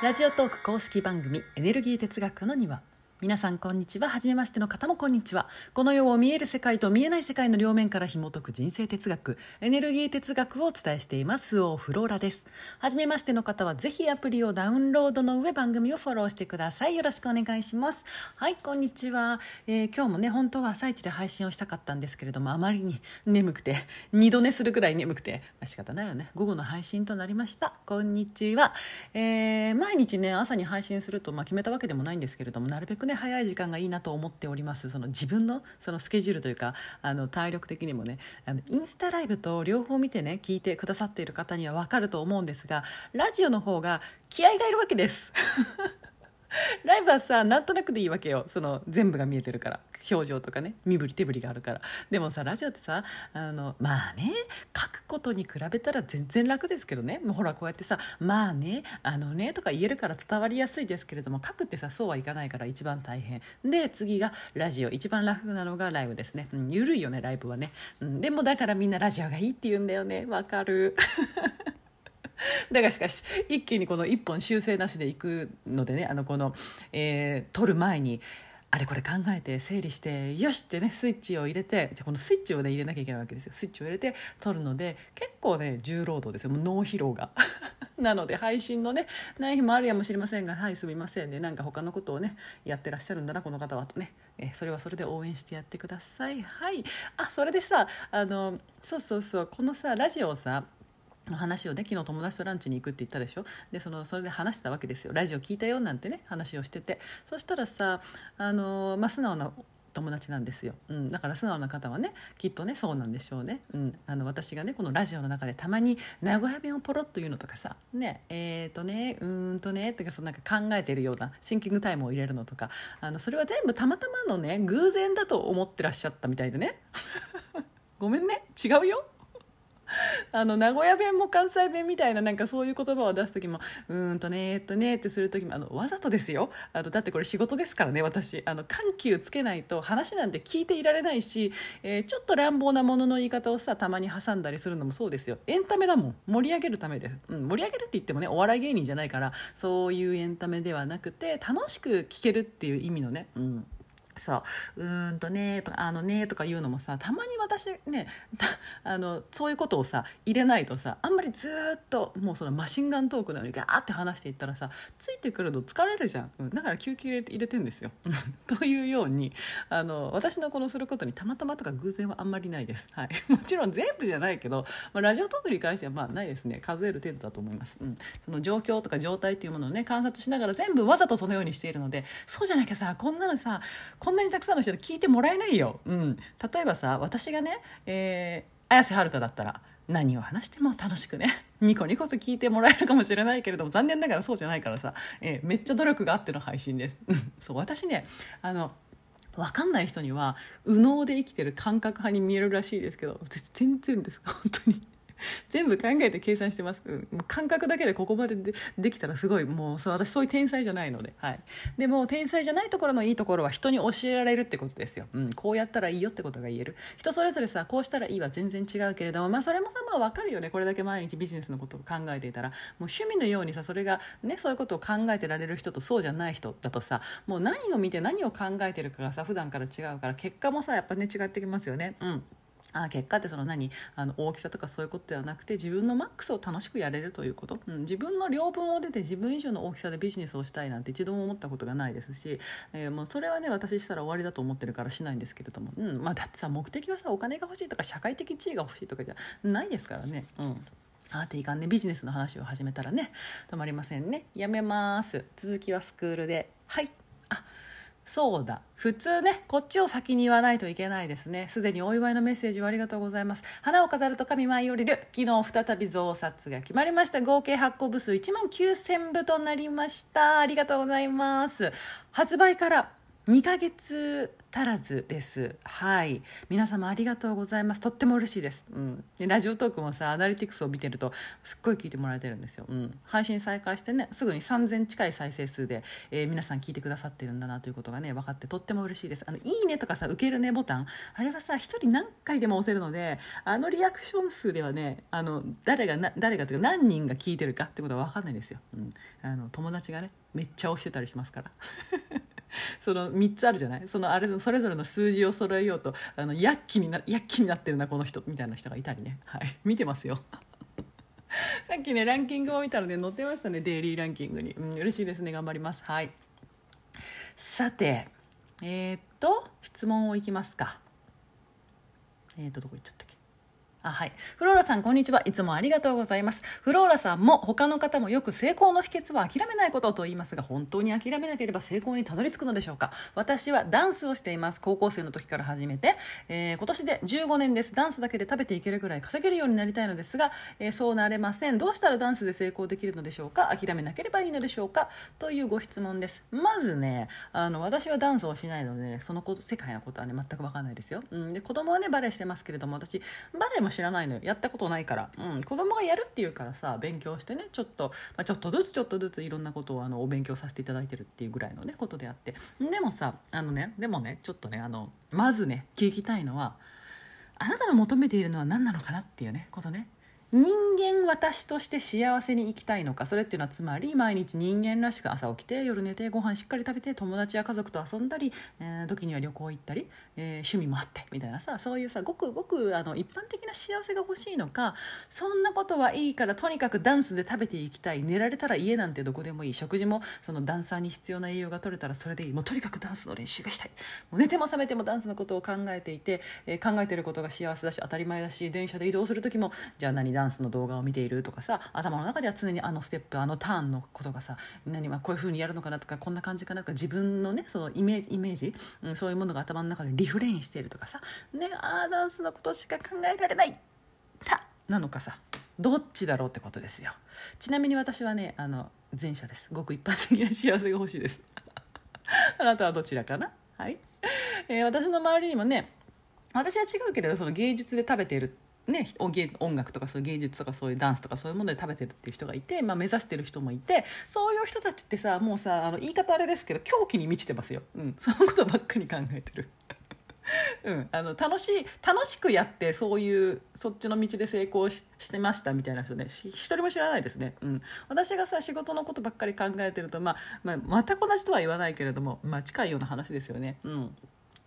ラジオトーク公式番組エネルギー哲学の庭。皆さんこんにちは。初めましての方もこんにちは。この世を見える世界と見えない世界の両面から紐解く人生哲学エネルギー哲学をお伝えしています。オフローラです。初めましての方はぜひアプリをダウンロードの上番組をフォローしてください。よろしくお願いします。はいこんにちは、えー今日もね本当は朝一で配信をしたかったんですけれどもあまりに眠くて二度寝するくらい眠くて、まあ、仕方ないよね。午後の配信となりました。こんにちは、えー毎日ね朝に配信すると、まあ、決めたわけでもないんですけれどもなるべくね早い時間がいいなと思っております。その自分のそのスケジュールというかあの体力的にもねあのインスタライブと両方見てね聞いてくださっている方には分かると思うんですがラジオの方が気合がいるわけです。ライブはさなんとなくでいいわけよ。その全部が見えてるから。表情とかね。身振り手振りがあるから。でもさラジオってさあのまあね。書くことに比べたら全然楽ですけどね。もうほらこうやってさまあねあのねとか言えるから伝わりやすいですけれども書くってさそうはいかないから一番大変。で次がラジオ。一番楽なのがライブですね、うん、ゆるいよねライブはね、うん、でもだからみんなラジオがいいって言うんだよね。わかる。だがしかし一気にこの1本修正なしでいくのでねあのこの、えー撮る前にあれこれ考えて整理してよしってねスイッチを入れてじゃこのスイッチをね入れなきゃいけないわけですよ。スイッチを入れて撮るので結構ね重労働ですよ。もう脳疲労が。なので配信のねない日もあるやもしれませんがはいすみませんね。なんか他のことをねやってらっしゃるんだなこの方はとね。えそれはそれで応援してやってください。はい。あそれでさあのそうそうそうこのさラジオをさ話をね昨日友達とランチに行くって言ったでしょ？でそのそれで話してたわけですよ。ラジオ聞いたよなんてね話をしてて。そしたらさあの、まあ、素直な友達なんですよ、うん、だから素直な方はねきっとねそうなんでしょうね、うん、あの私がねこのラジオの中でたまに名古屋弁をポロッと言うのとかさ。ねえー、とねうーんとねとかそのなんか考えてるようなシンキングタイムを入れるのとか。あのそれは全部たまたまのね偶然だと思ってらっしゃったみたいでね。ごめんね。違うよ。あの名古屋弁も関西弁みたいななんかそういう言葉を出す時もうーんとねーっとねーってする時もあのわざとですよ。あのだってこれ仕事ですからね私。あの緩急つけないと話なんて聞いていられないし、えーちょっと乱暴なものの言い方をさたまに挟んだりするのもそうですよ。エンタメだもん。盛り上げるためで。す、うん、盛り上げるって言ってもねお笑い芸人じゃないからそういうエンタメではなくて楽しく聞けるっていう意味のね、うん、そううーんとねとかあのねとか言うのもさたまに私ねあのそういうことをさ入れないとさあんまりずっともうそのマシンガントークなのにガーって話していったらさついてくるの疲れるじゃん、うん。だから休憩入れて入れてんですよ。というようにあの私のこのすることにたまたまとか偶然はあんまりないです、はい、もちろん全部じゃないけど、まあ、ラジオトークに関してはまあないですね。数える程度だと思います、うん、その状況とか状態っていうものをね観察しながら全部わざとそのようにしているのでそうじゃなきゃさこんなのさここんなにたくさんの人に聞いてもらえないよ、うん、例えばさ私がね、えー綾瀬はるかだったら何を話しても楽しくね ニコニコと聞いてもらえるかもしれないけれども残念ながらそうじゃないからさ、えーめっちゃ努力があっての配信です。そう私ねあの分かんない人には右脳で生きてる感覚派に見えるらしいですけど全然です本当に。全部考えて計算してます、うん。感覚だけでここまででできたらすごい。もうそう私そういう天才じゃないので、はい、でも天才じゃないところのいいところは人に教えられるってことですよ、うん、こうやったらいいよってことが言える。人それぞれさこうしたらいいは全然違うけれども、まあ、それもさまあ分かるよね。これだけ毎日ビジネスのことを考えていたら。もう趣味のようにさそれがねそういうことを考えてられる人とそうじゃない人だとさもう何を見て何を考えてるかがさ普段から違うから結果もさやっぱね違ってきますよね。うん。あ結果ってその何？あの大きさとかそういうことではなくて自分のマックスを楽しくやれるということ、うん、自分の両分を出て自分以上の大きさでビジネスをしたいなんて一度も思ったことがないですし、えーもうそれはね私したら終わりだと思ってるからしないんですけれども、うんまあ、だってさ目的はさお金が欲しいとか社会的地位が欲しいとかじゃないですからね。うん。あーていかんねビジネスの話を始めたらね止まりませんね。やめます。続きはスクールで。はい。そうだ。普通ねこっちを先に言わないといけないですね。すでにお祝いのメッセージをありがとうございます。花を飾ると神舞い降りる。昨日再び増刷が決まりました。合計発行部数1万9000部となりました。ありがとうございます。発売から2ヶ月足らずです。はい。皆様ありがとうございます。とっても嬉しいです、うん、でラジオトークもさアナリティクスを見てるとすっごい聞いてもらえてるんですよ、うん、配信再開してねすぐに3000近い再生数で、えー、皆さん聞いてくださってるんだなということがね分かってとっても嬉しいです。あのいいねとかさ受けるねボタンあれはさ1人何回でも押せるのであのリアクション数ではねあの誰がな誰がというか何人が聞いてるかってことは分かんないですよ、うん、あの友達がねめっちゃ押してたりしますから。その3つあるじゃない？そのあれそれぞれの数字を揃えようとあの躍起にな躍起になってるなこの人みたいな人がいたりね、はい、見てますよ。さっきねランキングを見たらね載ってましたね。デイリーランキングに、うん、嬉しいですね。頑張ります。はい。さてえー、っと質問をいきますか。えー、っとどこ行っちゃったっけ？あはい。フローラさん、こんにちは。いつもありがとうございます。フローラさんも他の方もよく成功の秘訣は諦めないことと言いますが、本当に諦めなければ成功にたどり着くのでしょうか？私はダンスをしています。高校生の時から始めて、えー、今年で15年です。ダンスだけで食べていけるぐらい稼げるようになりたいのですが、えー、そうなれません。どうしたらダンスで成功できるのでしょうか？諦めなければいいのでしょうか？というご質問です。まずね、あの、私はダンスをしないので、ね、そのこと、世界のことはね、全くわかんないですよ。うん。で、子供はね、バレエしてますけれども、私、バレエも知らないのよ。やったったことないから、うん、子供がやるっていうからさ勉強してねちょっと、まあ、ちょっとずつちょっとずついろんなことをあのお勉強させていただいてるっていうぐらいのねことであって。でもさあのねでもねちょっとねあのまずね聞きたいのはあなたの求めているのは何なのかなっていうねことね。人間私として幸せに生きたいのか？それっていうのはつまり毎日人間らしく朝起きて夜寝てご飯しっかり食べて友達や家族と遊んだり、えー、時には旅行行ったり、えー、趣味もあってみたいなさそういうさごくごくあの一般的な幸せが欲しいのかそんなことはいいからとにかくダンスで食べていきたい寝られたら家なんてどこでもいい食事もそのダンサーに必要な栄養が取れたらそれでいい。もうとにかくダンスの練習がしたい。もう寝ても覚めてもダンスのことを考えていて、えー、考えてることが幸せだし当たり前だし電車で移動する時もじゃあ何ダンスの動画を見ているとかさ頭の中では常にあのステップあのターンのことがさ何はこういうふうにやるのかなとかこんな感じかなとか自分のねそのイメージイメージ、うん、そういうものが頭の中でリフレインしているとかさねああダンスのことしか考えられないたなのかさどっちだろうってことですよ。ちなみに私はねあの前者です。ごく一般的な幸せが欲しいです。あなたはどちらかな？はい、えー、私の周りにもね私は違うけれどその芸術で食べているね、音楽とかそういう芸術とかそういうダンスとかそういうもので食べてるっていう人がいて、まあ、目指してる人もいてそういう人たちってさもうさあの言い方あれですけど狂気に満ちてますよ、うん、そのことばっかり考えてる。うん、あの楽しい楽しくやってそういうそっちの道で成功してましたみたいな人ね。一人も知らないですね、うん、私がさ仕事のことばっかり考えてると、まあ、まあ、また同じとは言わないけれども、まあ、近いような話ですよね。うん。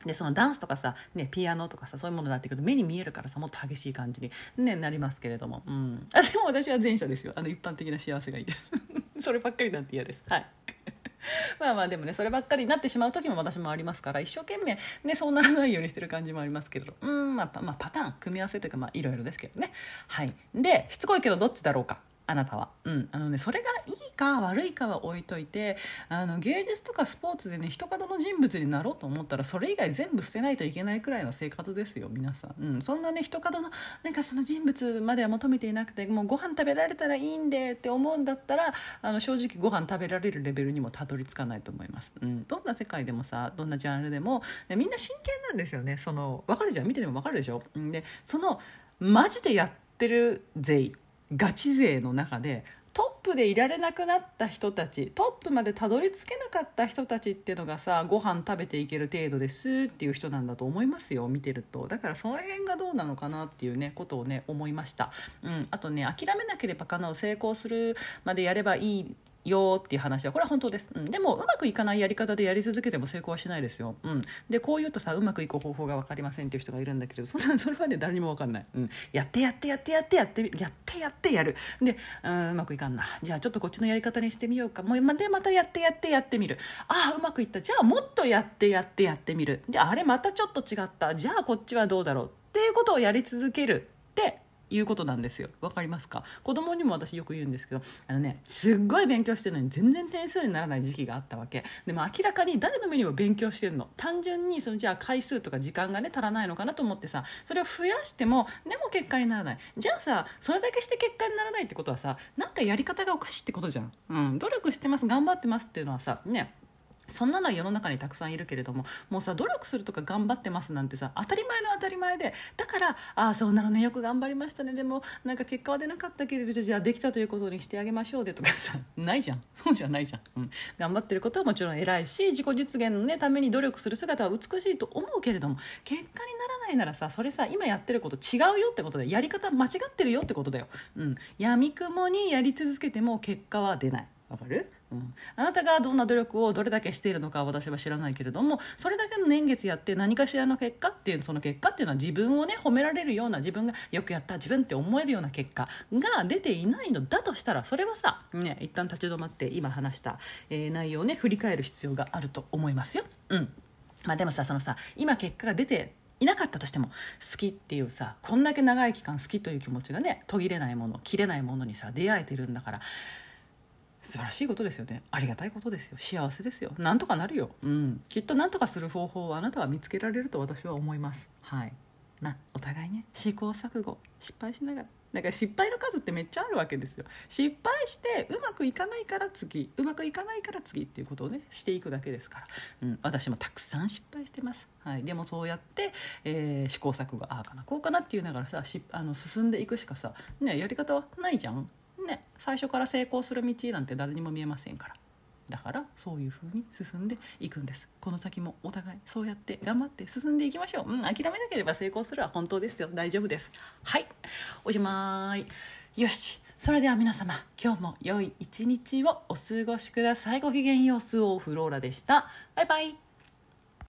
でそのダンスとかさ、ね、ピアノとかさそういうものになってくると目に見えるからさもっと激しい感じに、ね、なりますけれども、うん、あでも私は前者ですよ。あの一般的な幸せがいいです。そればっかりなんて嫌です。はい。まあまあでもねそればっかりになってしまう時も私もありますから一生懸命ねそうならないようにしてる感じもありますけど。うんまあ、まあ、パターン組み合わせというかまあいろいろですけどね。はい。でしつこいけどどっちだろうか。あなたは、うん、あのねそれがいいか悪いかは置いといてあの芸術とかスポーツでね人角の人物になろうと思ったらそれ以外全部捨てないといけないくらいの生活ですよ皆さん、うん、そんなね人角のなんかその人物までは求めていなくてもうご飯食べられたらいいんでって思うんだったらあの正直ご飯食べられるレベルにもたどり着かないと思います、うん、どんな世界でもさどんなジャンルでもみんな真剣なんですよね。その分かるじゃん。見てても分かるでしょ、うん、でそのマジでやってる勢ガチ勢の中でトップでいられなくなった人たちトップまでたどり着けなかった人たちっていうのがさご飯食べていける程度ですっていう人なんだと思いますよ見てると。だからその辺がどうなのかなっていうねことをね思いました、うん、あとね諦めなければかなう成功するまでやればいいよっていう話はこれは本当です、うん、でもうまくいかないやり方でやり続けても成功はしないですよ、うん、でこう言うとさうまくいく方法が分かりませんっていう人がいるんだけどそんな それはね誰にも分かんない、うん、やってやってやってやってやってやってやってやる。でうんうまくいかんな。じゃあちょっとこっちのやり方にしてみようか。もうでまたやってやってやってみる。ああうまくいった。じゃあもっとやってやってやってみる。じゃああれまたちょっと違った。じゃあこっちはどうだろう。っていうことをやり続ける。っていうことなんですよ。わかりますか？子供にも私よく言うんですけどあのねすっごい勉強してるのに全然点数にならない時期があったわけ。でも明らかに誰の目にも勉強してるの。単純にそのじゃあ回数とか時間がね足らないのかなと思ってさそれを増やしてもでも結果にならない。じゃあさそれだけして結果にならないってことはさなんかやり方がおかしいってことじゃん、うん、努力してます頑張ってますっていうのはさね。そんなのは世の中にたくさんいるけれどももうさ努力するとか頑張ってますなんてさ当たり前の当たり前でだからああそうなのねよく頑張りましたねでもなんか結果は出なかったけれどじゃあできたということにしてあげましょうでとかさ ないじゃん。そうじゃないじゃん、うん、頑張ってることはもちろん偉いし自己実現の、ね、ために努力する姿は美しいと思うけれども結果にならないならさそれさ今やってること違うよってことでやり方間違ってるよってことだよ、うん、闇雲にやり続けても結果は出ない。わかる？うん、あなたがどんな努力をどれだけしているのかは私は知らないけれどもそれだけの年月やって何かしらの結果っていうその結果っていうのは自分をね褒められるような自分がよくやった自分って思えるような結果が出ていないのだとしたらそれはさ、ね、一旦立ち止まって今話した、えー、内容をね振り返る必要があると思いますよ。うんまあ、でもさそのさ今結果が出ていなかったとしても好きっていうさこんだけ長い期間好きという気持ちがね途切れないもの切れないものにさ出会えてるんだから素晴らしいことですよね。ありがたいことですよ。幸せですよ。なんとかなるよ、うん、きっとなんとかする方法をあなたは見つけられると私は思います。はい。なお互いね。試行錯誤。失敗しながら。だから失敗の数ってめっちゃあるわけですよ。失敗してうまくいかないから次。うまくいかないから次。っていうことをねしていくだけですから、うん、私もたくさん失敗してます、はい、でもそうやって、えー、試行錯誤。ああかなこうかなって言いながらさしあの進んでいくしかさ、ね、やり方はないじゃん。ね最初から成功する道なんて誰にも見えませんから。だからそういうふうに進んでいくんです。この先もお互いそうやって頑張って進んでいきましょう、うん、諦めなければ成功するは本当ですよ。大丈夫です。はい。おしまい。よし。それでは皆様今日も良い一日をお過ごしください。ごきげんよう。スオフローラでした。バイバイ。